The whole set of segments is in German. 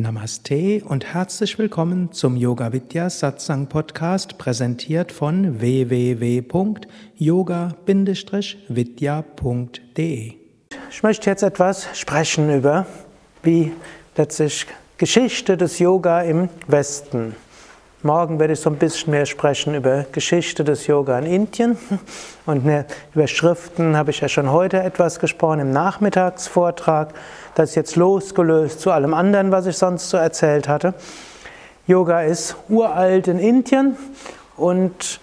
Namaste und herzlich willkommen zum Yoga Vidya Satsang Podcast, präsentiert von www.yoga-vidya.de. Ich möchte jetzt etwas sprechen über, wie letztlich Geschichte des Yoga im Westen. Morgen werde ich so ein bisschen mehr sprechen über Geschichte des Yoga in Indien und über Schriften habe ich ja schon heute etwas gesprochen im Nachmittagsvortrag. Das ist jetzt losgelöst zu allem anderen, was ich sonst so erzählt hatte. Yoga ist uralt in Indien und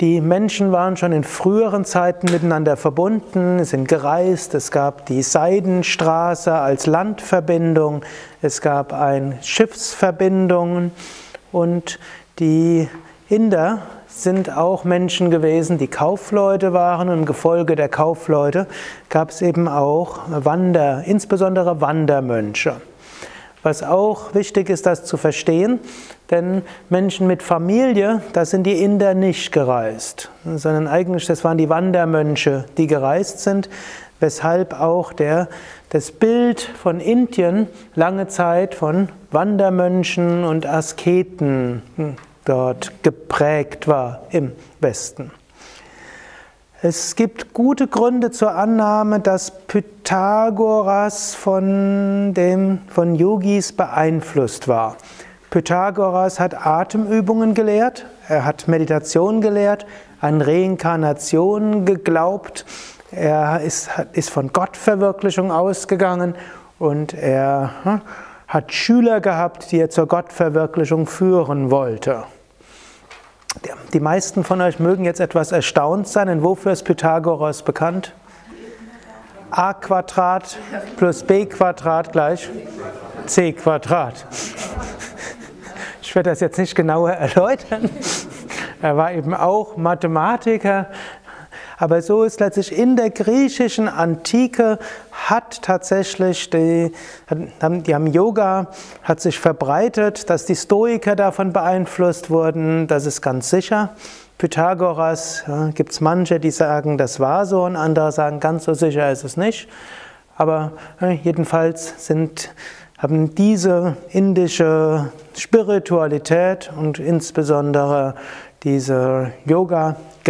die Menschen waren schon in früheren Zeiten miteinander verbunden, sind gereist, es gab die Seidenstraße als Landverbindung, es gab ein Schiffsverbindungen und die Inder sind auch Menschen gewesen, die Kaufleute waren und im Gefolge der Kaufleute gab es eben auch Wander, insbesondere Wandermönche. Was auch wichtig ist, das zu verstehen, denn Menschen mit Familie, da sind die Inder nicht gereist, sondern eigentlich das waren die Wandermönche, die gereist sind, weshalb auch der, das Bild von Indien lange Zeit von Wandermönchen und Asketen dort geprägt war im Westen. Es gibt gute Gründe zur Annahme, dass Pythagoras von, dem, von Yogis beeinflusst war. Pythagoras hat Atemübungen gelehrt, er hat Meditation gelehrt, an Reinkarnation geglaubt, er ist, ist von Gottverwirklichung ausgegangen und er hm, hat Schüler gehabt, die er zur Gottverwirklichung führen wollte. Die meisten von euch mögen jetzt etwas erstaunt sein, denn wofür ist Pythagoras bekannt? a Quadrat plus b Quadrat gleich c Quadrat. Ich werde das jetzt nicht genauer erläutern. Er war eben auch Mathematiker, aber so ist letztlich in der griechischen Antike hat tatsächlich die, die haben Yoga hat sich verbreitet, dass die Stoiker davon beeinflusst wurden, das ist ganz sicher. Pythagoras ja, gibt es manche, die sagen, das war so, und andere sagen, ganz so sicher ist es nicht. Aber ja, jedenfalls sind, haben diese indische Spiritualität und insbesondere diese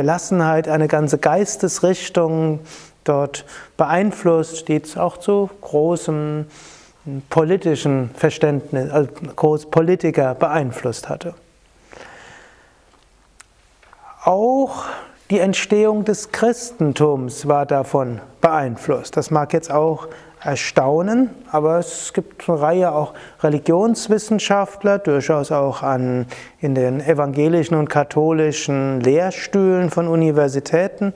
Yoga-Gelassenheit, eine ganze Geistesrichtung dort beeinflusst, die auch zu großem politischen Verständnis, also groß Politiker beeinflusst hatte. Auch die Entstehung des Christentums war davon beeinflusst. Das mag jetzt auch erstaunen, aber es gibt eine Reihe auch Religionswissenschaftler, durchaus auch an, in den evangelischen und katholischen Lehrstühlen von Universitäten,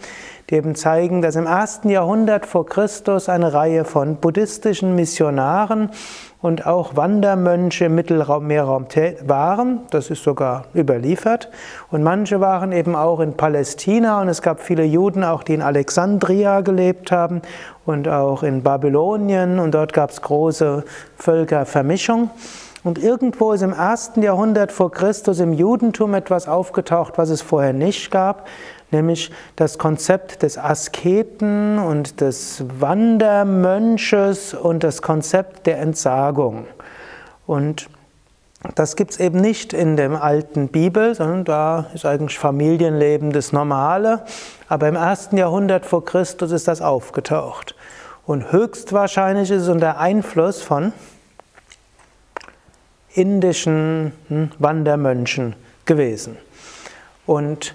die eben zeigen, dass im ersten Jahrhundert vor Christus eine Reihe von buddhistischen Missionaren und auch Wandermönche im Mittelraum, Meerraum waren. Das ist sogar überliefert. Und manche waren eben auch in Palästina und es gab viele Juden, auch die in Alexandria gelebt haben und auch in Babylonien und dort gab es große Völkervermischung. Und irgendwo ist im ersten Jahrhundert vor Christus im Judentum etwas aufgetaucht, was es vorher nicht gab, nämlich das Konzept des Asketen und des Wandermönches und das Konzept der Entsagung. Und das gibt es eben nicht in der alten Bibel, sondern da ist eigentlich Familienleben das Normale. Aber im ersten Jahrhundert vor Christus ist das aufgetaucht. Und höchstwahrscheinlich ist es unter Einfluss von indischen hm, Wandermönchen gewesen. Und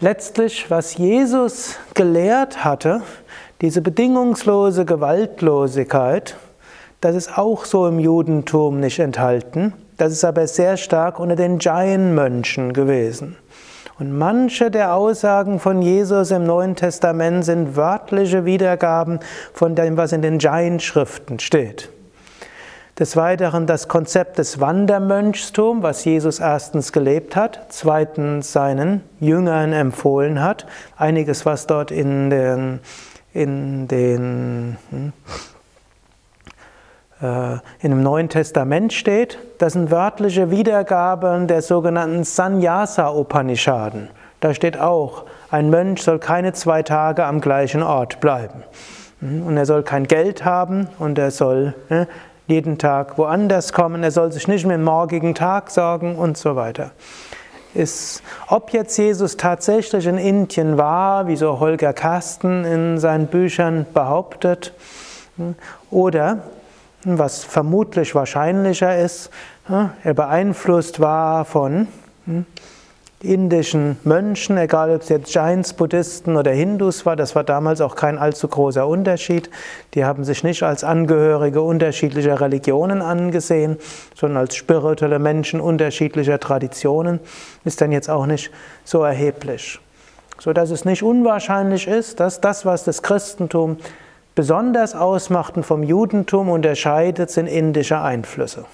letztlich, was Jesus gelehrt hatte, diese bedingungslose Gewaltlosigkeit, das ist auch so im Judentum nicht enthalten. Das ist aber sehr stark unter den Jain-Mönchen gewesen. Und manche der Aussagen von Jesus im Neuen Testament sind wörtliche Wiedergaben von dem, was in den Jain-Schriften steht. Des Weiteren das Konzept des Wandermönchstums, was Jesus erstens gelebt hat, zweitens seinen Jüngern empfohlen hat. Einiges, was dort in den, in den hm, äh, in dem Neuen Testament steht, das sind wörtliche Wiedergaben der sogenannten Sannyasa Upanishaden. Da steht auch, ein Mönch soll keine zwei Tage am gleichen Ort bleiben. Hm, und er soll kein Geld haben und er soll ne, jeden Tag woanders kommen, er soll sich nicht mehr den morgigen Tag sorgen und so weiter. Ist, ob jetzt Jesus tatsächlich in Indien war, wie so Holger Karsten in seinen Büchern behauptet, oder was vermutlich wahrscheinlicher ist, er beeinflusst war von indischen Mönchen, egal ob es jetzt Jains, Buddhisten oder Hindus war, das war damals auch kein allzu großer Unterschied. Die haben sich nicht als Angehörige unterschiedlicher Religionen angesehen, sondern als spirituelle Menschen unterschiedlicher Traditionen, ist dann jetzt auch nicht so erheblich. So dass es nicht unwahrscheinlich ist, dass das, was das Christentum besonders ausmacht und vom Judentum unterscheidet, sind indische Einflüsse.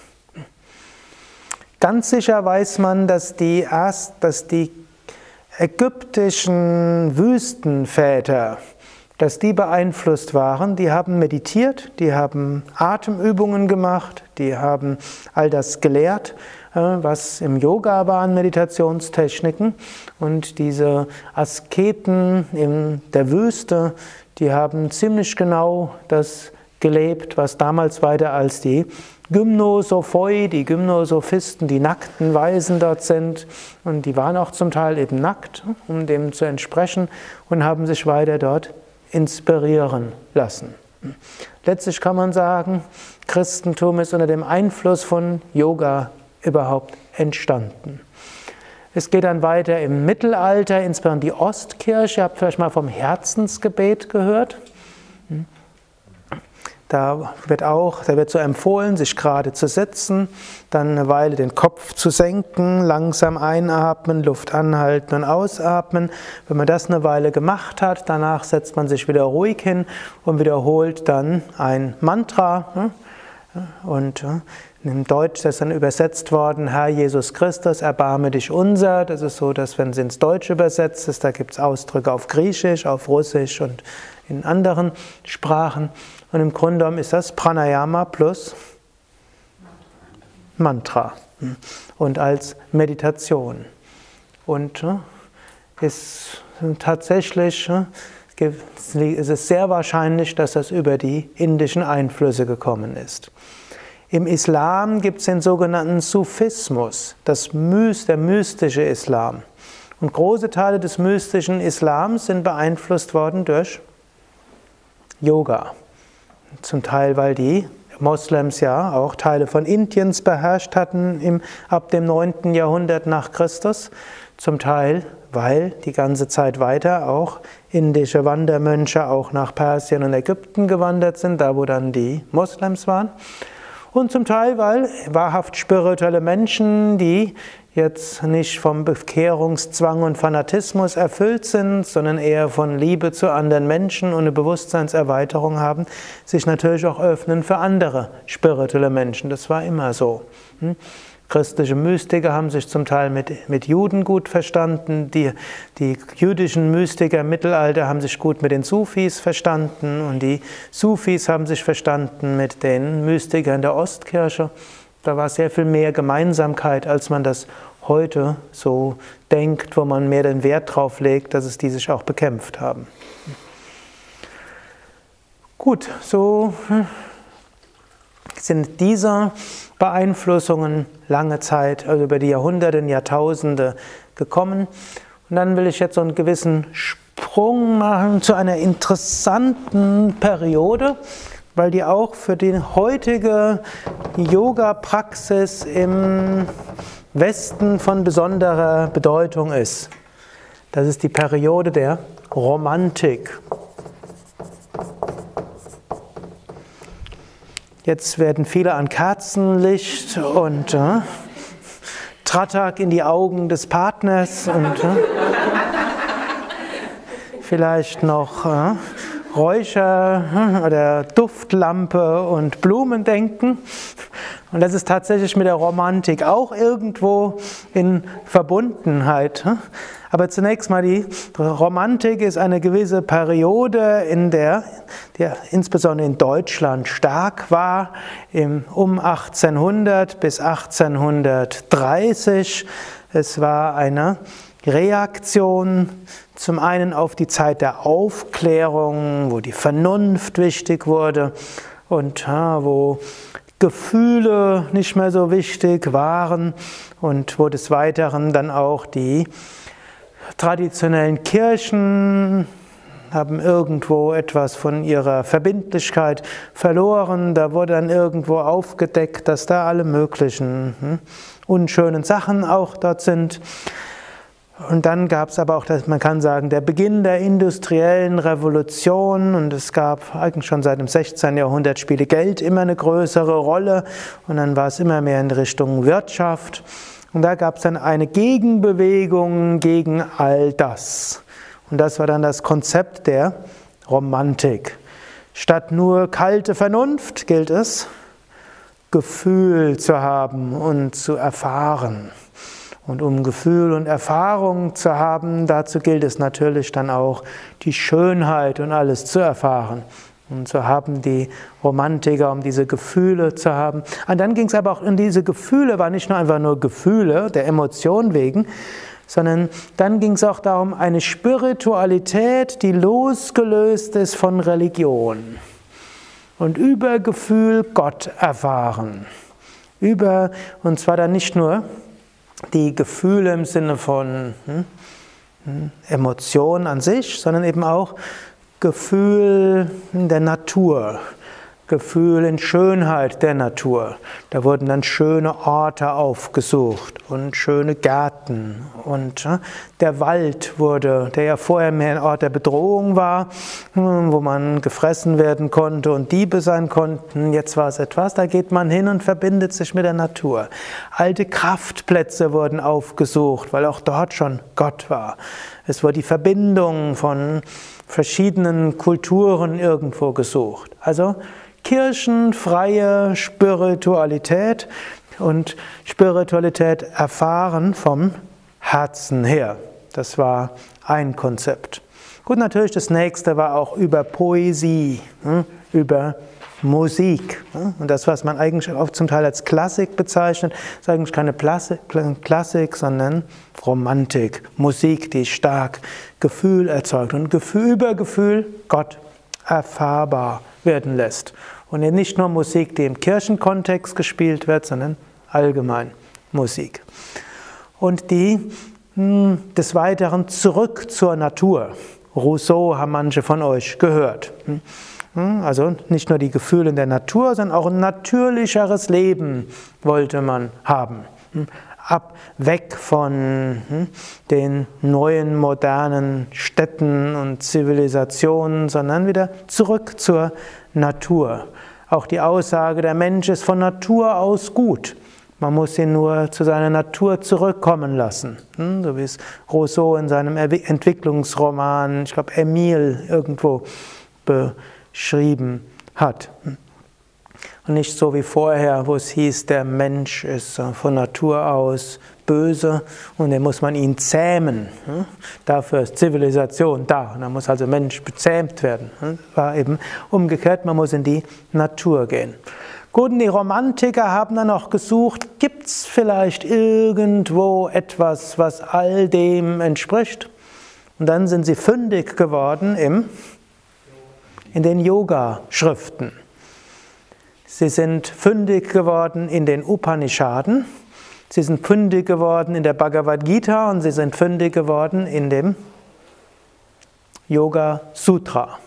Ganz sicher weiß man, dass die, erst, dass die ägyptischen Wüstenväter, dass die beeinflusst waren, die haben meditiert, die haben Atemübungen gemacht, die haben all das gelehrt, äh, was im Yoga waren, Meditationstechniken. Und diese Asketen in der Wüste, die haben ziemlich genau das gelebt, was damals weiter als die Gymnosophoi, die Gymnosophisten, die nackten Weisen dort sind. Und die waren auch zum Teil eben nackt, um dem zu entsprechen und haben sich weiter dort inspirieren lassen. Letztlich kann man sagen, Christentum ist unter dem Einfluss von Yoga überhaupt entstanden. Es geht dann weiter im Mittelalter, insbesondere die Ostkirche. Ihr habt vielleicht mal vom Herzensgebet gehört. Da wird auch, da wird so empfohlen, sich gerade zu setzen, dann eine Weile den Kopf zu senken, langsam einatmen, Luft anhalten und ausatmen. Wenn man das eine Weile gemacht hat, danach setzt man sich wieder ruhig hin und wiederholt dann ein Mantra. Ne? Und äh, im Deutsch ist dann übersetzt worden, Herr Jesus Christus, erbarme dich unser. Das ist so, dass wenn es ins Deutsche übersetzt ist, da gibt es Ausdrücke auf Griechisch, auf Russisch und in anderen Sprachen. Und im Grunde genommen ist das Pranayama plus Mantra und als Meditation. Und ist tatsächlich ist es sehr wahrscheinlich, dass das über die indischen Einflüsse gekommen ist. Im Islam gibt es den sogenannten Sufismus, das Myst, der mystische Islam. Und große Teile des mystischen Islams sind beeinflusst worden durch Yoga. Zum Teil, weil die Moslems ja auch Teile von Indiens beherrscht hatten im, ab dem 9. Jahrhundert nach Christus. Zum Teil, weil die ganze Zeit weiter auch indische Wandermönche auch nach Persien und Ägypten gewandert sind, da wo dann die Moslems waren. Und zum Teil, weil wahrhaft spirituelle Menschen, die jetzt nicht vom Bekehrungszwang und Fanatismus erfüllt sind, sondern eher von Liebe zu anderen Menschen und eine Bewusstseinserweiterung haben, sich natürlich auch öffnen für andere spirituelle Menschen. Das war immer so. Hm? Christliche Mystiker haben sich zum Teil mit, mit Juden gut verstanden. Die, die jüdischen Mystiker im Mittelalter haben sich gut mit den Sufis verstanden und die Sufis haben sich verstanden mit den Mystikern der Ostkirche. Da war sehr viel mehr Gemeinsamkeit, als man das heute so denkt, wo man mehr den Wert drauf legt, dass es die sich auch bekämpft haben. Gut, so hm, sind diese Beeinflussungen lange Zeit, also über die Jahrhunderte, Jahrtausende gekommen. Und dann will ich jetzt so einen gewissen Sprung machen zu einer interessanten Periode, weil die auch für die heutige Yoga-Praxis im Westen von besonderer Bedeutung ist. Das ist die Periode der Romantik. Jetzt werden viele an Kerzenlicht und äh, Tratak in die Augen des Partners und äh, vielleicht noch äh, Räucher hm, oder Duftlampe und Blumen denken. Und das ist tatsächlich mit der Romantik auch irgendwo in Verbundenheit. Hm. Aber zunächst mal die Romantik ist eine gewisse Periode, in der, die insbesondere in Deutschland stark war, um 1800 bis 1830. Es war eine Reaktion zum einen auf die Zeit der Aufklärung, wo die Vernunft wichtig wurde und wo Gefühle nicht mehr so wichtig waren und wo des Weiteren dann auch die traditionellen Kirchen haben irgendwo etwas von ihrer Verbindlichkeit verloren. Da wurde dann irgendwo aufgedeckt, dass da alle möglichen hm, unschönen Sachen auch dort sind. Und dann gab es aber auch, man kann sagen, der Beginn der industriellen Revolution und es gab eigentlich schon seit dem 16. Jahrhundert spielte Geld immer eine größere Rolle und dann war es immer mehr in Richtung Wirtschaft und da gab es dann eine Gegenbewegung gegen all das. Und das war dann das Konzept der Romantik. Statt nur kalte Vernunft gilt es, Gefühl zu haben und zu erfahren. Und um Gefühl und Erfahrung zu haben, dazu gilt es natürlich dann auch, die Schönheit und alles zu erfahren. Und zu haben die Romantiker, um diese Gefühle zu haben. Und dann ging es aber auch in diese Gefühle, war nicht nur einfach nur Gefühle der Emotion wegen, sondern dann ging es auch darum, eine Spiritualität, die losgelöst ist von Religion und über Gefühl Gott erfahren. Über, und zwar dann nicht nur die Gefühle im Sinne von hm, hm, Emotionen an sich, sondern eben auch Gefühl der Natur. Gefühl in Schönheit der Natur. Da wurden dann schöne Orte aufgesucht und schöne Gärten und der Wald wurde, der ja vorher mehr ein Ort der Bedrohung war, hm, wo man gefressen werden konnte und Diebe sein konnten. Jetzt war es etwas, da geht man hin und verbindet sich mit der Natur. Alte Kraftplätze wurden aufgesucht, weil auch dort schon Gott war. Es wurde die Verbindung von verschiedenen Kulturen irgendwo gesucht. Also kirchenfreie Spiritualität und Spiritualität erfahren vom Herzen her. Das war ein Konzept. Gut, natürlich das nächste war auch über Poesie, hm, über Musik. Hm. Und das, was man eigentlich auch zum Teil als Klassik bezeichnet, ist eigentlich keine Klassik, sondern Romantik. Musik, die stark Gefühl erzeugt und über Gefühl Gott erfahrbar werden lässt. Und nicht nur Musik, die im Kirchenkontext gespielt wird, sondern allgemein Musik. Und die hm, des Weiteren zurück zur Natur. Rousseau haben manche von euch gehört. Hm? Hm, also nicht nur die Gefühle in der Natur, sondern auch ein natürlicheres Leben wollte man haben. Ab, weg von den neuen modernen Städten und Zivilisationen, sondern wieder zurück zur Natur. Auch die Aussage, der Mensch ist von Natur aus gut. Man muss ihn nur zu seiner Natur zurückkommen lassen. Hm, so wie es Rousseau in seinem Entwicklungsroman, ich glaube Emile, irgendwo beschrieben hat. Hm. Und nicht so wie vorher, wo es hieß, der Mensch ist von Natur aus böse und dann muss man ihn zähmen. Dafür ist Zivilisation da. Und dann muss also Mensch bezähmt werden. War eben umgekehrt, man muss in die Natur gehen. Gut, und die Romantiker haben dann auch gesucht, gibt es vielleicht irgendwo etwas, was all dem entspricht? Und dann sind sie fündig geworden im, in den Yoga-Schriften. Sie sind fündig geworden in den Upanishaden, sie sind fündig geworden in der Bhagavad Gita und sie sind fündig geworden in dem Yoga Sutra.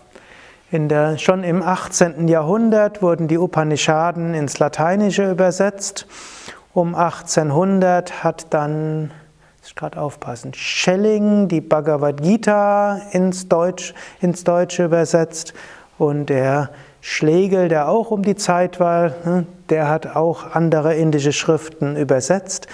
Der, schon im 18. Jahrhundert wurden die Upanishaden ins Lateinische übersetzt. Um 1800 hat dann, ich gerade aufpassen, Schelling die Bhagavad Gita ins, Deutsch, ins Deutsche übersetzt und der Schlegel, der auch um die Zeit war, ne, der hat auch andere indische Schriften übersetzt.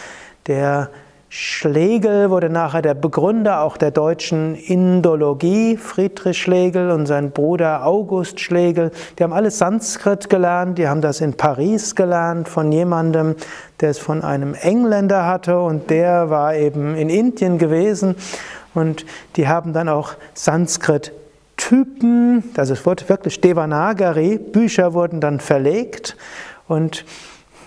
Der Schlegel wurde nachher der Begründer auch der deutschen Indologie, Friedrich Schlegel und sein Bruder August Schlegel. Die haben alle Sanskrit gelernt, die haben das in Paris gelernt von jemandem, der es von einem Engländer hatte und der war eben in Indien gewesen und die haben dann auch Sanskrit Typen, also es wurde wirklich Devanagari, Bücher wurden dann verlegt und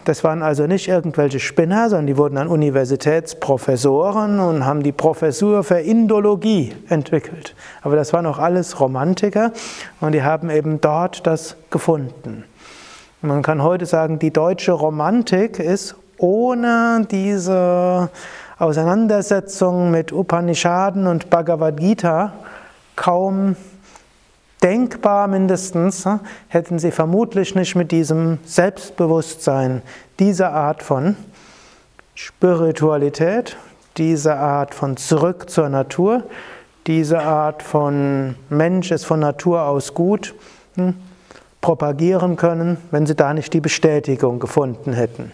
das waren also nicht irgendwelche Spinner, sondern die wurden dann Universitätsprofessoren und haben die Professur für Indologie entwickelt. Aber das waren auch alles Romantiker und die haben eben dort das gefunden. Man kann heute sagen, die deutsche Romantik ist ohne diese Auseinandersetzung mit Upanishaden und Bhagavad Gita kaum denkbar mindestens, hätten sie vermutlich nicht mit diesem Selbstbewusstsein, dieser Art von Spiritualität, diese Art von Zurück zur Natur, diese Art von Mensch ist von Natur aus gut, hm, propagieren können, wenn sie da nicht die Bestätigung gefunden hätten.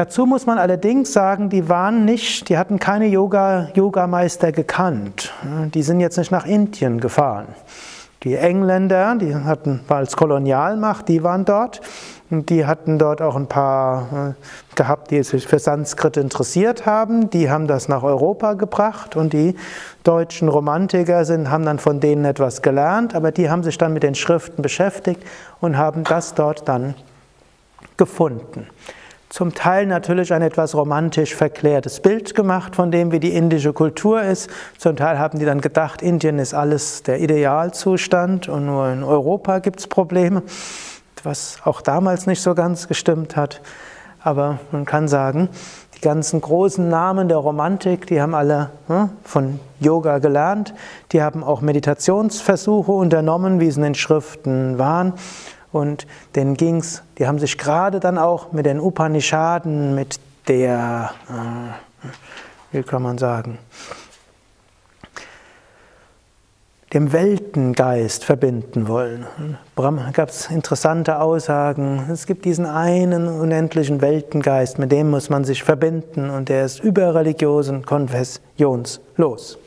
Dazu muss man allerdings sagen, die waren nicht, die hatten keine Yoga, Yogameister gekannt. Die sind jetzt nicht nach Indien gefahren. Die Engländer, die hatten, als Kolonialmacht, die waren dort. Und die hatten dort auch ein paar äh, gehabt, die sich für Sanskrit interessiert haben. Die haben das nach Europa gebracht und die deutschen Romantiker sind, haben dann von denen etwas gelernt, aber die haben sich dann mit den Schriften beschäftigt und haben das dort dann gefunden zum Teil natürlich ein etwas romantisch verklärtes Bild gemacht von dem, wie die indische Kultur ist. Zum Teil haben die dann gedacht, Indien ist alles der Idealzustand und nur in Europa gibt es Probleme, was auch damals nicht so ganz gestimmt hat. Aber man kann sagen, die ganzen großen Namen der Romantik, die haben alle hm, von Yoga gelernt, die haben auch Meditationsversuche unternommen, wie es in den Schriften waren. Und denen ging's, die haben sich gerade dann auch mit den Upanishaden, mit der, äh, wie kann man sagen, dem Weltengeist verbinden wollen. Brahma gab es interessante Aussagen. Es gibt diesen einen unendlichen Weltengeist, mit dem muss man sich verbinden und der ist überreligiös und konfessionslos.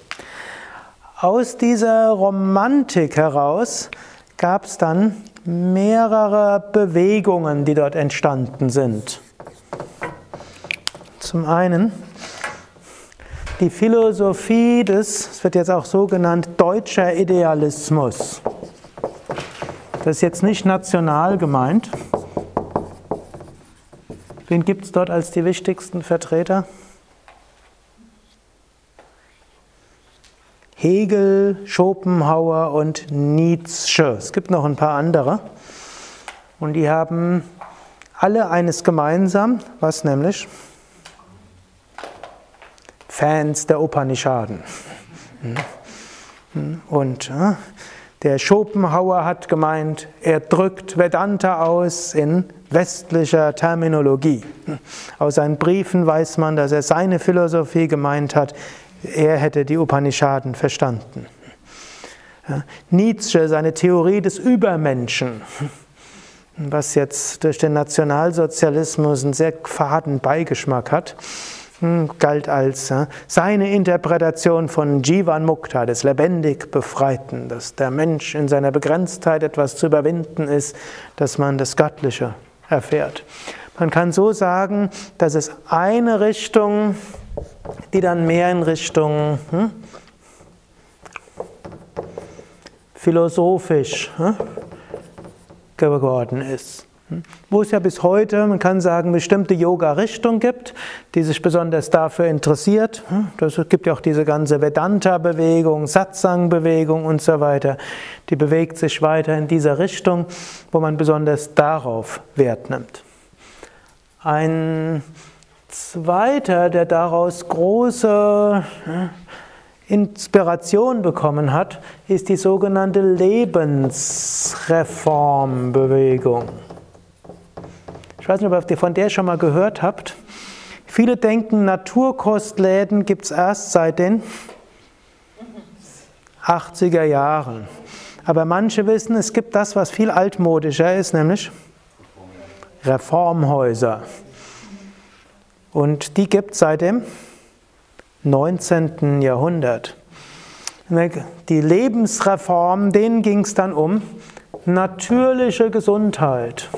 Aus dieser Romantik heraus gab es dann mehrere Bewegungen, die dort entstanden sind. Zum einen die Philosophie des, es wird jetzt auch so genannt, deutscher Idealismus. Das ist jetzt nicht national gemeint. Wen gibt es dort als die wichtigsten Vertreter? Hegel, Schopenhauer und Nietzsche. Es gibt noch ein paar andere. Und die haben alle eines gemeinsam, was nämlich? Fans der Upanishaden. Und der Schopenhauer hat gemeint, er drückt Vedanta aus in westlicher Terminologie. Aus seinen Briefen weiß man, dass er seine Philosophie gemeint hat, er hätte die Upanishaden verstanden. Nietzsche, seine Theorie des Übermenschen, was jetzt durch den Nationalsozialismus einen sehr faden Beigeschmack hat, hm, galt als seine Interpretation von Jivan Mukta, des lebendig Befreiten, dass der Mensch in seiner Begrenztheit etwas zu überwinden ist, dass man das Göttliche erfährt. Man kann so sagen, dass es eine Richtung die dann mehr in Richtung hm, philosophisch hm, geworden ist. Hm? Wo es ja bis heute, man kann sagen, bestimmte Yoga-Richtung gibt, die sich besonders dafür interessiert. Es hm? gibt ja auch diese ganze Vedanta-Bewegung, Satsang-Bewegung und so weiter. Die bewegt sich weiter in dieser Richtung, wo man besonders darauf Wert nimmt. Ein zweiter, der daraus große Inspiration bekommen hat, ist die sogenannte Lebensreformbewegung. Ich weiß nicht, ob ihr von der schon mal gehört habt. Viele denken, Naturkostläden gibt es erst seit den 80er Jahren. Aber manche wissen, es gibt das, was viel altmodischer ist, nämlich Reformhäuser. Und die gibt es seit dem 19. Jahrhundert. Die Lebensreform, denen ging es dann um natürliche Gesundheit.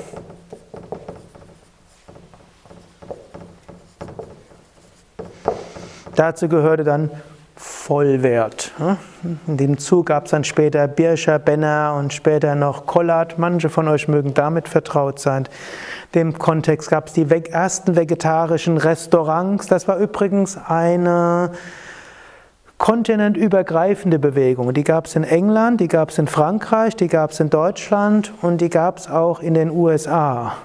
Dazu gehörte dann Vollwert. In dem Zug gab es dann später Birscher, Benner und später noch Kollard. Manche von euch mögen damit vertraut sein dem Kontext gab es die ersten vegetarischen Restaurants. Das war übrigens eine kontinentübergreifende Bewegungen. Die gab es in England, die gab es in Frankreich, die gab es in Deutschland und die gab es auch in den USA.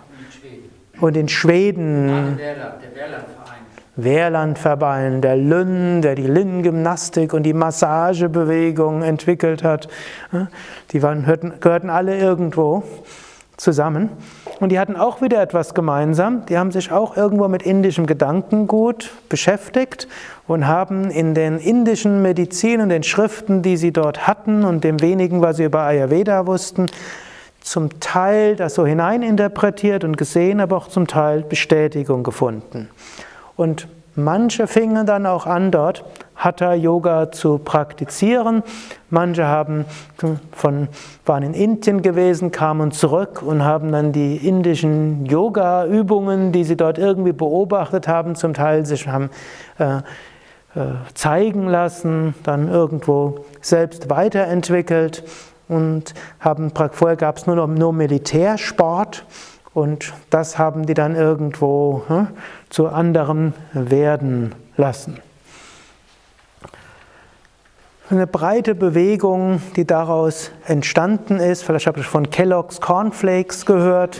Und in Schweden. Der Wehrlandverein, der Lynn, der die Lynn-Gymnastik und die Massagebewegung entwickelt hat. Die waren, hörten, gehörten alle irgendwo zusammen. Und die hatten auch wieder etwas gemeinsam. Die haben sich auch irgendwo mit indischem Gedankengut beschäftigt und haben in den indischen Medizin und den Schriften, die sie dort hatten und dem wenigen, was sie über Ayurveda wussten, zum Teil das so hineininterpretiert und gesehen, aber auch zum Teil Bestätigung gefunden. Und manche fingen dann auch an, dort Hatha Yoga zu praktizieren. Manche haben von, waren in Indien gewesen, kamen zurück und haben dann die indischen Yoga-Übungen, die sie dort irgendwie beobachtet haben, zum Teil sich haben äh, äh, zeigen lassen, dann irgendwo selbst weiterentwickelt und haben vorher gab es nur noch nur Militärsport und das haben die dann irgendwo hm, zu anderem werden lassen. Eine breite Bewegung, die daraus entstanden ist, vielleicht habe ich von Kellogg's Cornflakes gehört,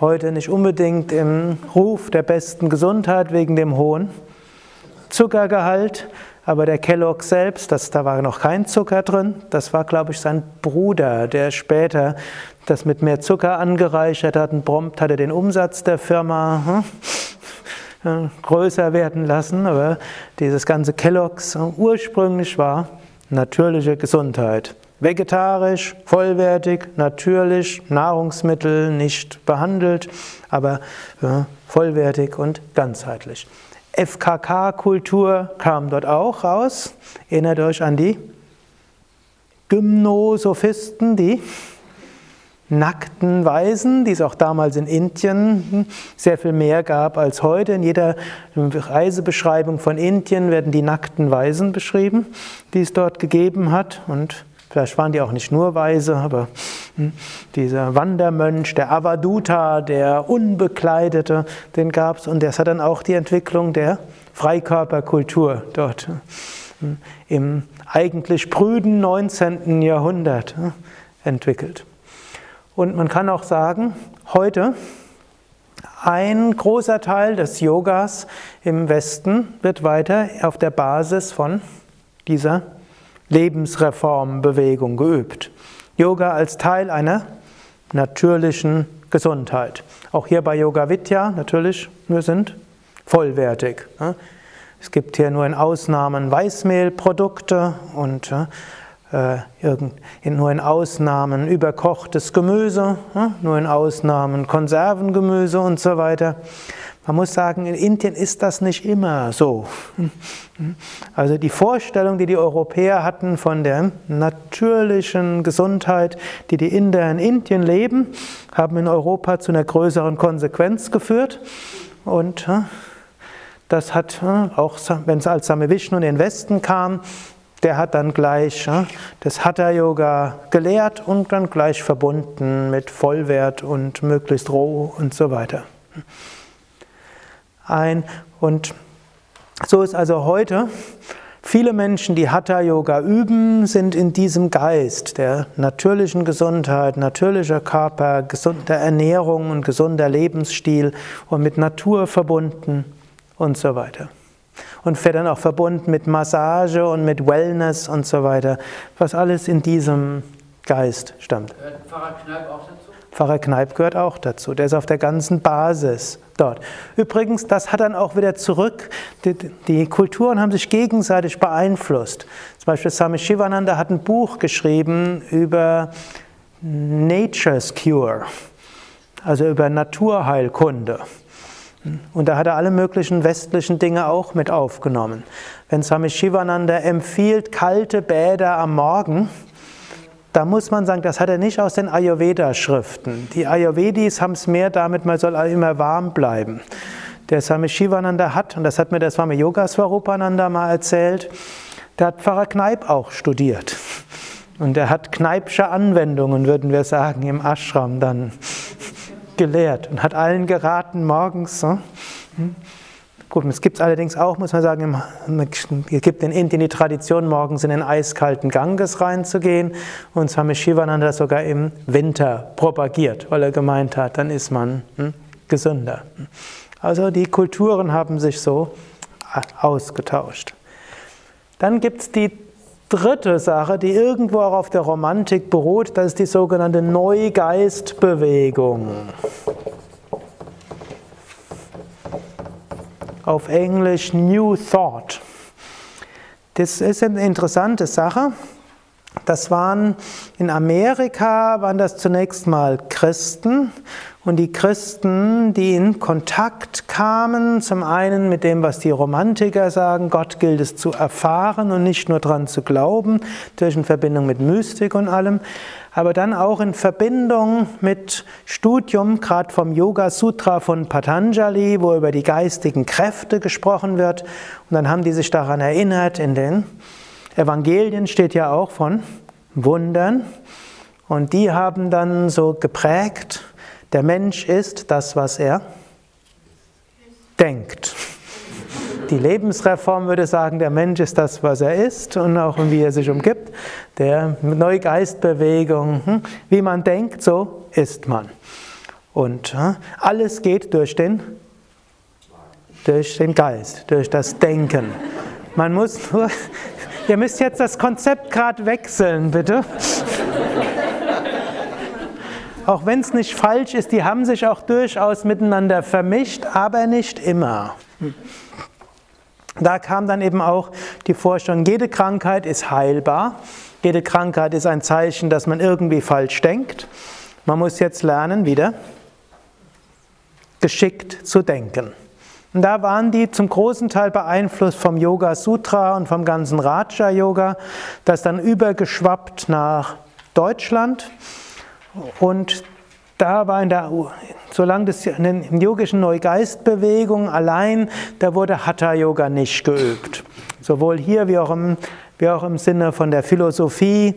heute nicht unbedingt im Ruf der besten Gesundheit wegen dem hohen Zuckergehalt, aber der Kellogg selbst, das, da war noch kein Zucker drin, das war, glaube ich, sein Bruder, der später das mit mehr Zucker angereichert hat und prompt hat er den Umsatz der Firma hm, größer werden lassen. Aber dieses ganze Kelloggs ursprünglich war natürliche Gesundheit. Vegetarisch, vollwertig, natürlich, Nahrungsmittel nicht behandelt, aber ja, vollwertig und ganzheitlich. FKK-Kultur kam dort auch raus. Erinnert euch an die Gymnosophisten, die nackten Weisen, die es auch damals in Indien sehr viel mehr gab als heute. In jeder Reisebeschreibung von Indien werden die nackten Weisen beschrieben, die es dort gegeben hat. Und Vielleicht waren die auch nicht nur Weise, aber hm, dieser Wandermönch, der Avaduta, der Unbekleidete, den gab es und das hat dann auch die Entwicklung der Freikörperkultur dort hm, im eigentlich prüden 19. Jahrhundert hm, entwickelt. Und man kann auch sagen, heute ein großer Teil des Yogas im Westen wird weiter auf der Basis von dieser Lebensreformbewegung geübt. Yoga als Teil einer natürlichen Gesundheit. Auch hier bei Yoga Vidya natürlich, wir sind vollwertig. Es gibt hier nur in Ausnahmen Weißmehlprodukte und äh, nur in Ausnahmen überkochtes Gemüse, nur in Ausnahmen Konservengemüse und so weiter. Man muss sagen, in Indien ist das nicht immer so. Also die Vorstellung, die die Europäer hatten von der natürlichen Gesundheit, die die Inder in Indien leben, haben in Europa zu einer größeren Konsequenz geführt. Und das hat auch, wenn es als Same Vishnu in den Westen kam, der hat dann gleich das Hatha Yoga gelehrt und dann gleich verbunden mit Vollwert und möglichst roh und so weiter ein. Und so ist also heute, viele Menschen, die Hatha Yoga üben, sind in diesem Geist der natürlichen Gesundheit, natürlicher Körper, gesunder Ernährung und gesunder Lebensstil und mit Natur verbunden und so weiter. Und wird dann auch verbunden mit Massage und mit Wellness und so weiter, was alles in diesem Geist stammt. Pfarrer Kneip auch dazu? Pfarrer Kneip gehört auch dazu. Der ist auf der ganzen Basis dort. Übrigens, das hat dann auch wieder zurück, die, die Kulturen haben sich gegenseitig beeinflusst. Zum Beispiel Swami Shivananda hat ein Buch geschrieben über Nature's Cure, also über Naturheilkunde. Und da hat er alle möglichen westlichen Dinge auch mit aufgenommen. Wenn Swami Shivananda empfiehlt kalte Bäder am Morgen, da muss man sagen, das hat er nicht aus den Ayurveda-Schriften. Die Ayurvedis haben es mehr damit, man soll immer warm bleiben. Der Swami Shivananda hat, und das hat mir der Swami Yoga Swarupananda mal erzählt, der hat Pfarrer Kneip auch studiert. Und er hat Kneipsche Anwendungen, würden wir sagen, im Ashram dann gelehrt und hat allen geraten, morgens hm, Gut, es gibt allerdings auch, muss man sagen, es gibt in Indien die Tradition, morgens in den eiskalten Ganges reinzugehen. Und Swami Shivananda sogar im Winter propagiert, weil er gemeint hat, dann ist man hm, gesünder. Also die Kulturen haben sich so ausgetauscht. Dann gibt es die dritte Sache, die irgendwo auch auf der Romantik beruht, das ist die sogenannte Neugeistbewegung. Auf Englisch New Thought. Das ist eine interessante Sache. Das waren in Amerika waren das zunächst mal Christen und die Christen, die in Kontakt kamen, zum einen mit dem, was die Romantiker sagen, Gott gilt es zu erfahren und nicht nur dran zu glauben, durch eine Verbindung mit Mystik und allem, aber dann auch in Verbindung mit Studium, gerade vom Yoga Sutra von Patanjali, wo über die geistigen Kräfte gesprochen wird. Und dann haben die sich daran erinnert, in den Evangelien steht ja auch von Wundern. Und die haben dann so geprägt, der Mensch ist das, was er denkt. Die Lebensreform würde sagen, der Mensch ist das, was er ist und auch wie er sich umgibt. Der Neugeistbewegung, hm, wie man denkt, so ist man. Und hm, alles geht durch den, durch den Geist, durch das Denken. Man muss nur, ihr müsst jetzt das Konzept gerade wechseln, bitte auch wenn es nicht falsch ist, die haben sich auch durchaus miteinander vermischt, aber nicht immer. Da kam dann eben auch die Vorstellung, jede Krankheit ist heilbar. Jede Krankheit ist ein Zeichen, dass man irgendwie falsch denkt. Man muss jetzt lernen, wieder geschickt zu denken. Und da waren die zum großen Teil beeinflusst vom Yoga Sutra und vom ganzen Raja Yoga, das dann übergeschwappt nach Deutschland. Und da war in der, solange das in den yogischen Neugeistbewegungen allein, da wurde Hatha Yoga nicht geübt. Sowohl hier wie auch, im, wie auch im Sinne von der Philosophie,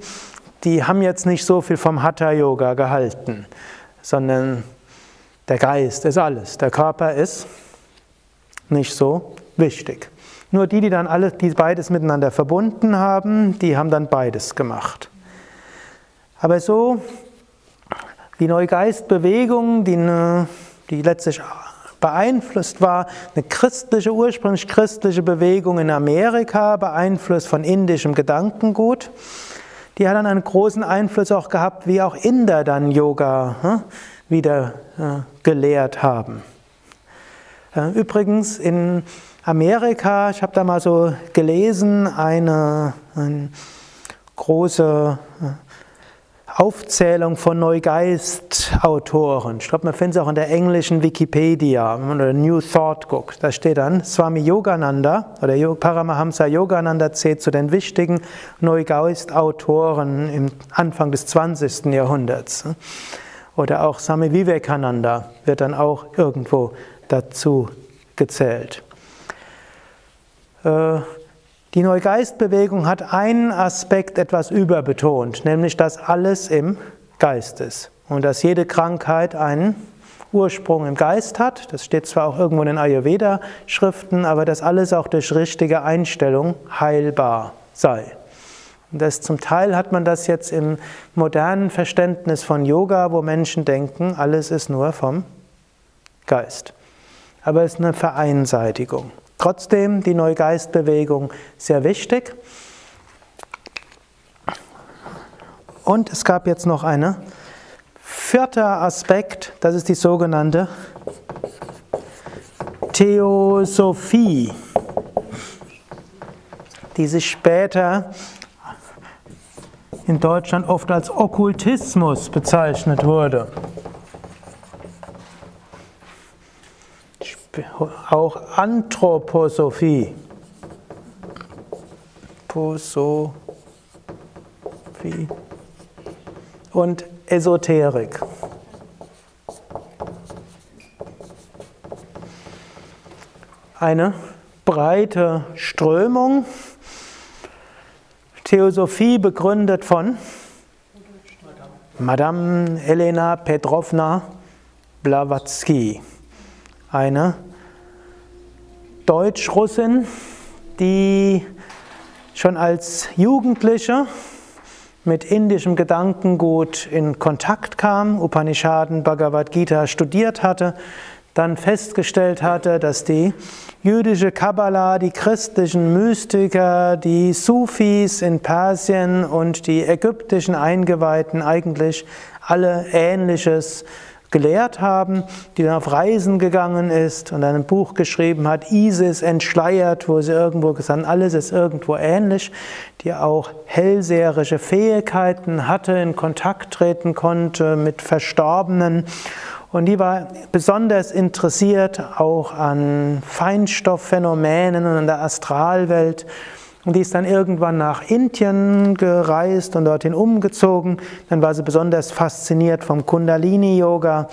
die haben jetzt nicht so viel vom Hatha Yoga gehalten, sondern der Geist ist alles, der Körper ist nicht so wichtig. Nur die, die dann alles, die beides miteinander verbunden haben, die haben dann beides gemacht. Aber so die Neugeistbewegung, die, die letztlich beeinflusst war, eine christliche, ursprünglich christliche Bewegung in Amerika, beeinflusst von indischem Gedankengut. Die hat dann einen großen Einfluss auch gehabt, wie auch Inder dann Yoga hm, wieder äh, gelehrt haben. Äh, übrigens in Amerika, ich habe da mal so gelesen, eine, eine große äh, Aufzählung von Neugeist-Autoren. Ich glaube, man findet es auch in der englischen Wikipedia, wenn man oder New Thought guckt. Da steht dann, Swami Yogananda oder Paramahamsa Yogananda zählt zu den wichtigen Neugeist-Autoren im Anfang des 20. Jahrhunderts. Oder auch Swami Vivekananda wird dann auch irgendwo dazu gezählt. Äh, die Neugeistbewegung hat einen Aspekt etwas überbetont, nämlich dass alles im Geist ist und dass jede Krankheit einen Ursprung im Geist hat. Das steht zwar auch irgendwo in den Ayurveda-Schriften, aber dass alles auch durch richtige Einstellung heilbar sei. Und das zum Teil hat man das jetzt im modernen Verständnis von Yoga, wo Menschen denken, alles ist nur vom Geist. Aber es ist eine Vereinseitigung. Trotzdem die Neugeistbewegung sehr wichtig. Und es gab jetzt noch einen vierter Aspekt, das ist die sogenannte Theosophie, die sich später in Deutschland oft als Okkultismus bezeichnet wurde. Auch Anthroposophie. Posophie. Und Esoterik. Eine breite Strömung. Theosophie begründet von Madame Elena Petrovna Blavatsky eine Deutsch-Russin, die schon als Jugendliche mit indischem Gedankengut in Kontakt kam, Upanishaden, Bhagavad Gita studiert hatte, dann festgestellt hatte, dass die jüdische Kabbala, die christlichen Mystiker, die Sufis in Persien und die ägyptischen Eingeweihten eigentlich alle Ähnliches gelehrt haben, die dann auf Reisen gegangen ist und ein Buch geschrieben hat, Isis entschleiert, wo sie irgendwo gesagt hat, alles ist irgendwo ähnlich, die auch hellseherische Fähigkeiten hatte, in Kontakt treten konnte mit Verstorbenen. Und die war besonders interessiert auch an Feinstoffphänomenen und an der Astralwelt. Und die ist dann irgendwann nach Indien gereist und dorthin umgezogen. Dann war sie besonders fasziniert vom Kundalini-Yoga.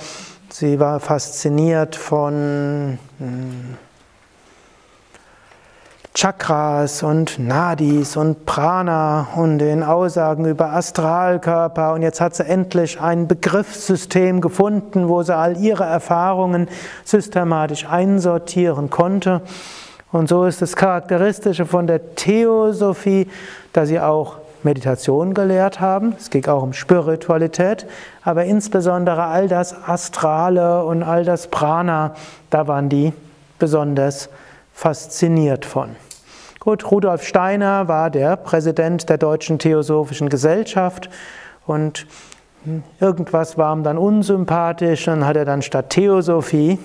Sie war fasziniert von hm, Chakras und Nadis und Prana und den Aussagen über Astralkörper. Und jetzt hat sie endlich ein Begriffssystem gefunden, wo sie all ihre Erfahrungen systematisch einsortieren konnte. Und so ist das Charakteristische von der Theosophie, dass sie auch Meditation gelehrt haben. Es ging auch um Spiritualität, aber insbesondere all das Astrale und all das Prana, da waren die besonders fasziniert von. Gut, Rudolf Steiner war der Präsident der Deutschen Theosophischen Gesellschaft und irgendwas war ihm dann unsympathisch, dann hat er dann statt Theosophie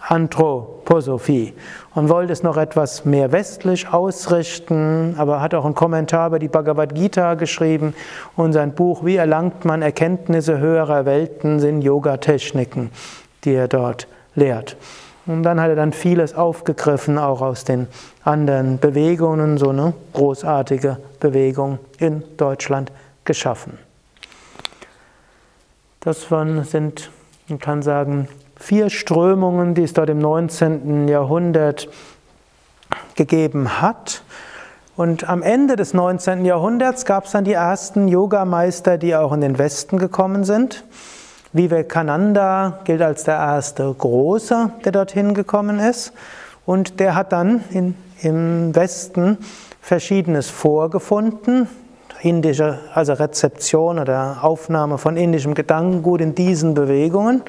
Anthroposophie und wollte es noch etwas mehr westlich ausrichten, aber hat auch einen Kommentar über die Bhagavad Gita geschrieben und sein Buch Wie erlangt man Erkenntnisse höherer Welten sind Yoga-Techniken, die er dort lehrt. Und dann hat er dann vieles aufgegriffen, auch aus den anderen Bewegungen, so eine großartige Bewegung in Deutschland geschaffen. Das sind, man kann sagen, vier Strömungen, die es dort im 19. Jahrhundert gegeben hat. Und am Ende des 19. Jahrhunderts gab es dann die ersten Yogameister, die auch in den Westen gekommen sind. Vivekananda gilt als der erste Große, der dorthin gekommen ist. Und der hat dann in, im Westen Verschiedenes vorgefunden, indische, also Rezeption oder Aufnahme von indischem Gedankengut in diesen Bewegungen.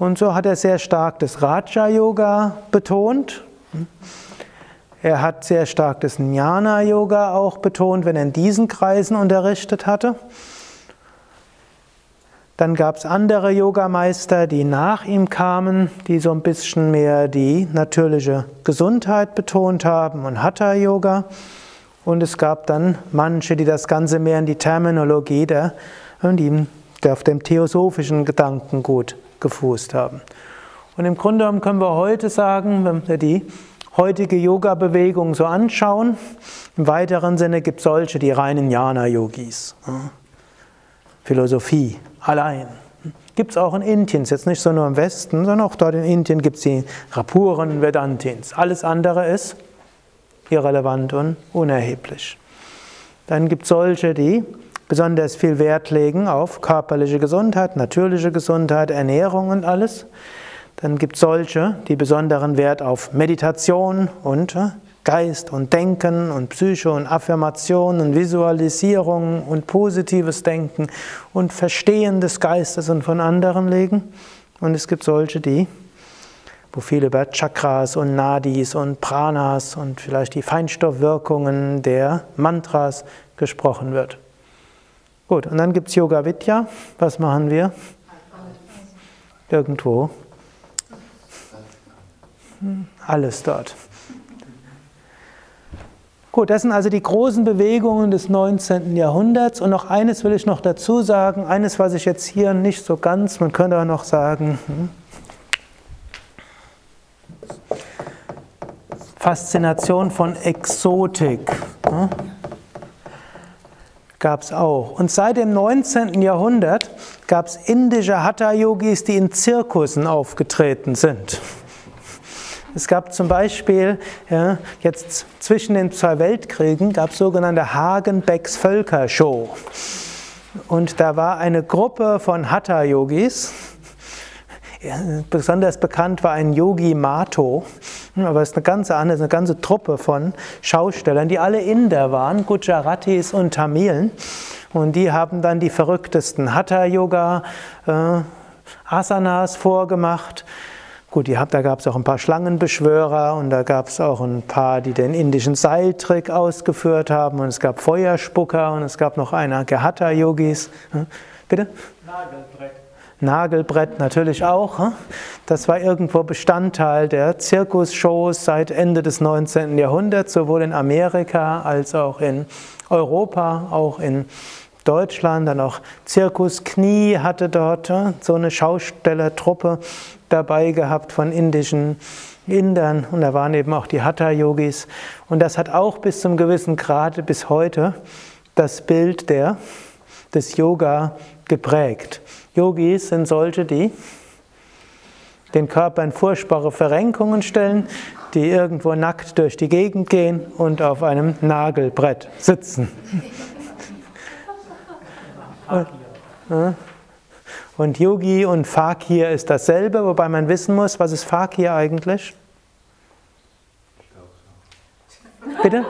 Und so hat er sehr stark das Raja-Yoga betont. Er hat sehr stark das Jnana-Yoga auch betont, wenn er in diesen Kreisen unterrichtet hatte. Dann gab es andere Yogameister, die nach ihm kamen, die so ein bisschen mehr die natürliche Gesundheit betont haben und Hatha-Yoga. Und es gab dann manche, die das Ganze mehr in die Terminologie der, die auf dem theosophischen Gedankengut gefußt haben. Und im Grunde genommen können wir heute sagen, wenn wir die heutige Yoga-Bewegung so anschauen, im weiteren Sinne gibt es solche, die reinen Jnana-Yogis. Philosophie allein. Gibt es auch in Indien, jetzt nicht so nur im Westen, sondern auch dort in Indien gibt es die Rapuren Vedantins. Alles andere ist irrelevant und unerheblich. Dann gibt es solche, die besonders viel Wert legen auf körperliche Gesundheit, natürliche Gesundheit, Ernährung und alles. Dann gibt es solche, die besonderen Wert auf Meditation und äh, Geist und Denken und Psyche und Affirmation und Visualisierung und positives Denken und Verstehen des Geistes und von anderen legen. Und es gibt solche, die, wo viel über Chakras und Nadis und Pranas und vielleicht die Feinstoffwirkungen der Mantras gesprochen wird. Gut, und dann gibt es Yoga Vidya. Was machen wir? Irgendwo. Alles dort. Gut, das sind also die großen Bewegungen des 19. Jahrhunderts. Und noch eines will ich noch dazu sagen, eines, was ich jetzt hier nicht so ganz, man könnte auch noch sagen, hm, Faszination von Exotik. Gab es auch. Und seit dem 19. Jahrhundert gab es indische Hatha-Yogis, die in Zirkussen aufgetreten sind. Es gab zum Beispiel, ja, jetzt zwischen den zwei Weltkriegen, gab es sogenannte Hagenbecks Völkershow. Und da war eine Gruppe von Hatha-Yogis, besonders bekannt war ein Yogi Mato, Aber es ist eine ganze eine ganze Truppe von Schaustellern, die alle Inder waren, Gujaratis und Tamilen. Und die haben dann die verrücktesten Hatha-Yoga, äh, Asanas vorgemacht. Gut, die, da gab es auch ein paar Schlangenbeschwörer und da gab es auch ein paar, die den indischen Seiltrick ausgeführt haben und es gab Feuerspucker und es gab noch einer Gehatta-Yogis. Hm? Bitte? Nagelbrett. Nagelbrett natürlich auch. Hm? Das war irgendwo Bestandteil der Zirkusshows seit Ende des 19. Jahrhunderts, sowohl in Amerika als auch in Europa, auch in Deutschland, dann auch Zirkus Knie hatte dort so eine Schaustellertruppe dabei gehabt von indischen Indern und da waren eben auch die Hatha-Yogis und das hat auch bis zum gewissen Grad bis heute das Bild der, des Yoga geprägt. Yogis sind solche, die den Körper in furchtbare Verrenkungen stellen, die irgendwo nackt durch die Gegend gehen und auf einem Nagelbrett sitzen. Und Yogi und Fakir ist dasselbe, wobei man wissen muss, was ist Fakir eigentlich? Bitte?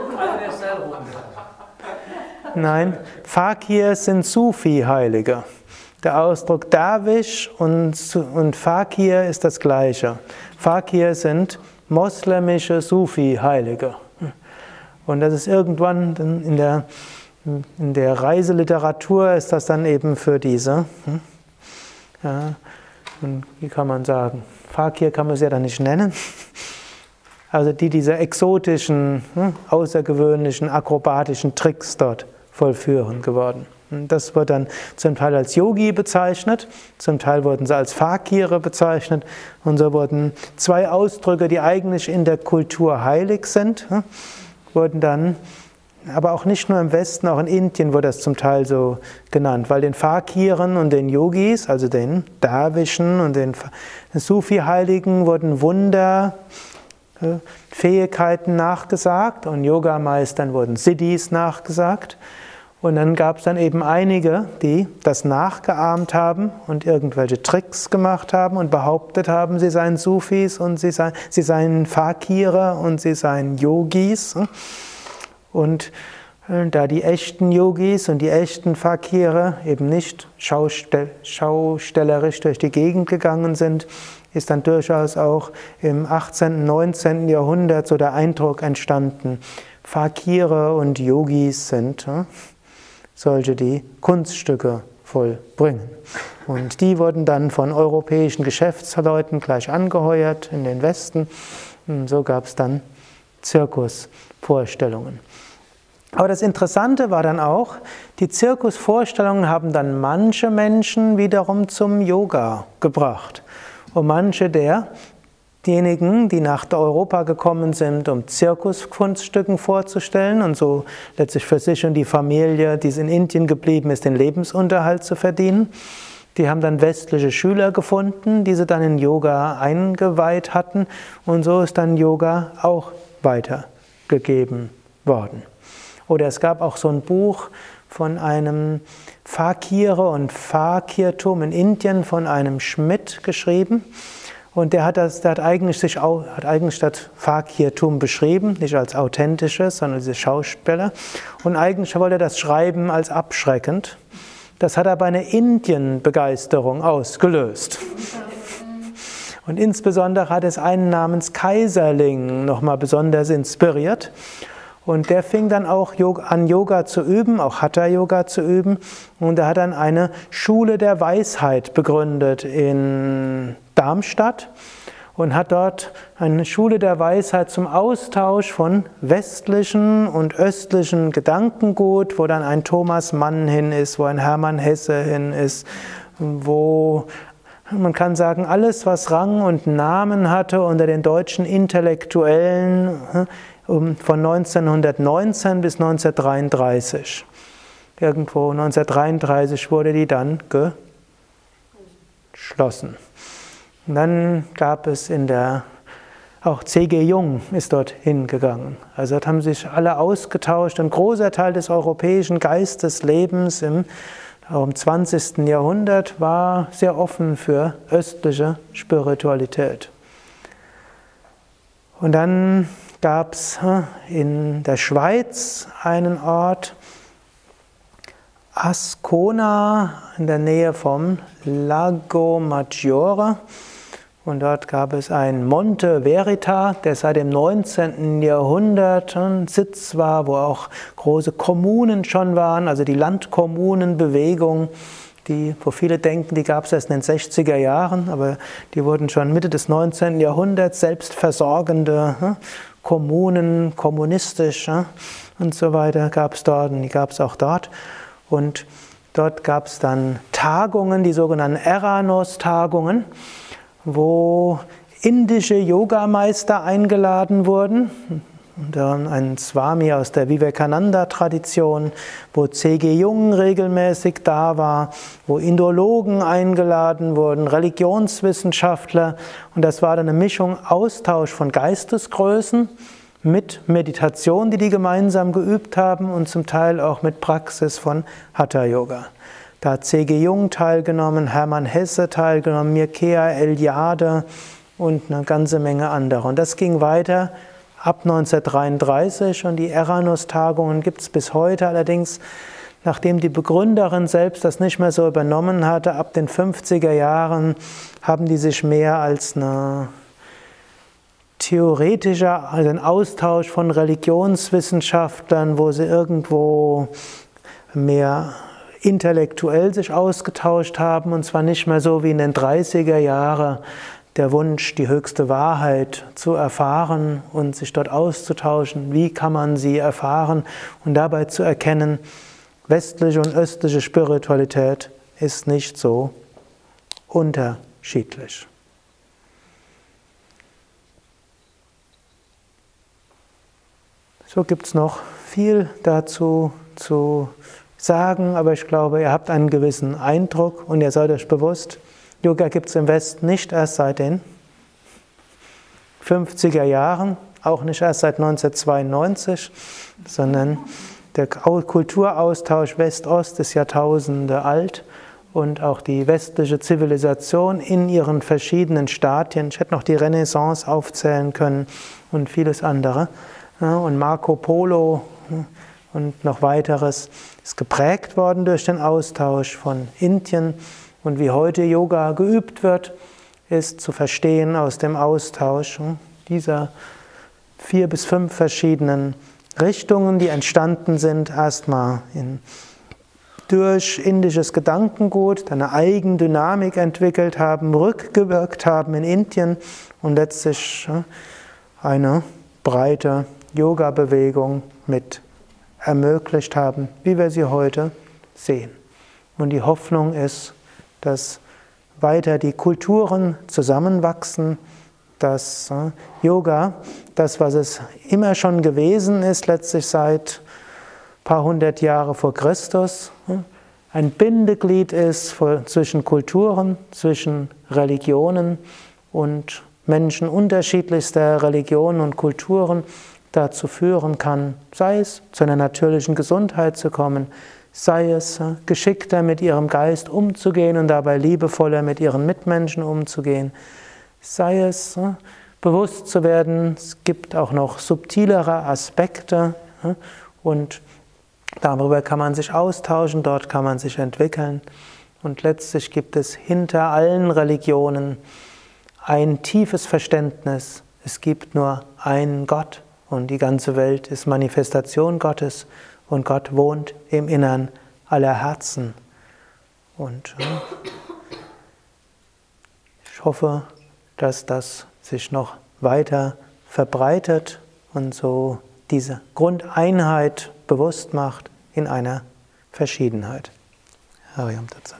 Nein, Fakir sind Sufi-Heilige. Der Ausdruck Dawish und, und Fakir ist das gleiche. Fakir sind moslemische Sufi-Heilige. Und das ist irgendwann in der in der Reiseliteratur ist das dann eben für diese. Ja, und wie kann man sagen? Fakir kann man es ja dann nicht nennen. Also die diese exotischen, hm, außergewöhnlichen, akrobatischen Tricks dort vollführen geworden. Das wird dann zum Teil als Yogi bezeichnet, zum Teil wurden sie als Fakire bezeichnet und so wurden zwei Ausdrücke, die eigentlich in der Kultur heilig sind, wurden dann aber auch nicht nur im Westen, auch in Indien wurde das zum Teil so genannt, weil den Fakiren und den Yogis, also den Darwischen und den Sufi-Heiligen, wurden Wunder, äh, Fähigkeiten nachgesagt und Yogameistern wurden Siddhis nachgesagt. Und dann gab es dann eben einige, die das nachgeahmt haben und irgendwelche Tricks gemacht haben und behauptet haben, sie seien Sufis und sie seien, sie seien Fakire und sie seien Yogis. Und äh, da die echten Yogis und die echten Fakire eben nicht schaustell schaustellerisch durch die Gegend gegangen sind, ist dann durchaus auch im 18., 19. Jahrhundert so der Eindruck entstanden, Fakire und Yogis sind äh, solche, die Kunststücke vollbringen. Und die wurden dann von europäischen Geschäftsleuten gleich angeheuert in den Westen. Und so gab es dann Zirkusvorstellungen. Aber das Interessante war dann auch, die Zirkusvorstellungen haben dann manche Menschen wiederum zum Yoga gebracht. Und manche der diejenigen, die nach Europa gekommen sind, um Zirkuskunststücken vorzustellen und so letztlich für sich und die Familie, die in Indien geblieben ist, den Lebensunterhalt zu verdienen, die haben dann westliche Schüler gefunden, die sie dann in Yoga eingeweiht hatten und so ist dann Yoga auch weitergegeben worden. Oder es gab auch so ein Buch von einem Fakire und Fakirtum in Indien von einem Schmidt geschrieben. Und der hat, das, der hat auch, hat das Fakirtum beschrieben, nicht als authentisches, sondern als Schauspieler. Und eigentlich wollte er das schreiben als abschreckend. Das hat aber eine Indien-Begeisterung ausgelöst. Und insbesondere hat es einen namens Kaiserling nochmal besonders inspiriert. Und der fing dann auch an, Yoga zu üben, auch Hatha-Yoga zu üben. Und er hat dann eine Schule der Weisheit begründet in Darmstadt und hat dort eine Schule der Weisheit zum Austausch von westlichen und östlichen Gedankengut, wo dann ein Thomas Mann hin ist, wo ein Hermann Hesse hin ist, wo man kann sagen, alles, was Rang und Namen hatte unter den deutschen Intellektuellen, von 1919 bis 1933. Irgendwo 1933 wurde die dann geschlossen. Und dann gab es in der, auch C.G. Jung ist dort hingegangen. Also dort haben sich alle ausgetauscht. Ein großer Teil des europäischen Geisteslebens im, im 20. Jahrhundert war sehr offen für östliche Spiritualität. Und dann gab es in der Schweiz einen Ort, Ascona, in der Nähe vom Lago Maggiore. Und dort gab es ein Monte Verita, der seit dem 19. Jahrhundert ein Sitz war, wo auch große Kommunen schon waren, also die Landkommunenbewegung, die, wo viele denken, die gab es erst in den 60er Jahren, aber die wurden schon Mitte des 19. Jahrhunderts selbstversorgende hm, Kommunen, kommunistisch hm, und so weiter gab es dort und die gab es auch dort. Und dort gab es dann Tagungen, die sogenannten Eranos-Tagungen wo indische Yogameister eingeladen wurden. Ein Swami aus der Vivekananda-Tradition, wo C.G. Jung regelmäßig da war, wo Indologen eingeladen wurden, Religionswissenschaftler. Und das war dann eine Mischung, Austausch von Geistesgrößen mit Meditation, die die gemeinsam geübt haben und zum Teil auch mit Praxis von Hatha-Yoga. Da hat C.G. Jung teilgenommen, Hermann Hesse teilgenommen, Mirkea Eliade und eine ganze Menge andere. Und das ging weiter ab 1933 und die Eranus-Tagungen gibt es bis heute. Allerdings, nachdem die Begründerin selbst das nicht mehr so übernommen hatte, ab den 50er Jahren haben die sich mehr als eine theoretischer, also ein Austausch von Religionswissenschaftlern, wo sie irgendwo mehr intellektuell sich ausgetauscht haben, und zwar nicht mehr so wie in den 30er Jahren der Wunsch, die höchste Wahrheit zu erfahren und sich dort auszutauschen. Wie kann man sie erfahren und dabei zu erkennen, westliche und östliche Spiritualität ist nicht so unterschiedlich. So gibt es noch viel dazu zu sagen, aber ich glaube, ihr habt einen gewissen Eindruck und ihr seid euch bewusst, Yoga gibt es im Westen nicht erst seit den 50er Jahren, auch nicht erst seit 1992, sondern der Kulturaustausch West-Ost ist Jahrtausende alt und auch die westliche Zivilisation in ihren verschiedenen Stadien. Ich hätte noch die Renaissance aufzählen können und vieles andere. Und Marco Polo und noch weiteres ist geprägt worden durch den Austausch von Indien. Und wie heute Yoga geübt wird, ist zu verstehen aus dem Austausch dieser vier bis fünf verschiedenen Richtungen, die entstanden sind, erstmal in, durch indisches Gedankengut, eine Eigendynamik entwickelt haben, rückgewirkt haben in Indien und letztlich eine breite Yoga-Bewegung mit ermöglicht haben, wie wir sie heute sehen. Und die Hoffnung ist, dass weiter die Kulturen zusammenwachsen, dass äh, Yoga, das was es immer schon gewesen ist, letztlich seit ein paar hundert Jahre vor Christus, äh, ein Bindeglied ist zwischen Kulturen, zwischen Religionen und Menschen unterschiedlichster Religionen und Kulturen dazu führen kann, sei es zu einer natürlichen Gesundheit zu kommen, sei es äh, geschickter mit ihrem Geist umzugehen und dabei liebevoller mit ihren Mitmenschen umzugehen, sei es äh, bewusst zu werden, es gibt auch noch subtilere Aspekte äh, und darüber kann man sich austauschen, dort kann man sich entwickeln. Und letztlich gibt es hinter allen Religionen ein tiefes Verständnis, es gibt nur einen Gott und die ganze Welt ist Manifestation Gottes und Gott wohnt im Innern aller Herzen. Und ich hoffe, dass das sich noch weiter verbreitet und so diese Grundeinheit bewusst macht in einer Verschiedenheit. Hariam Tatsat.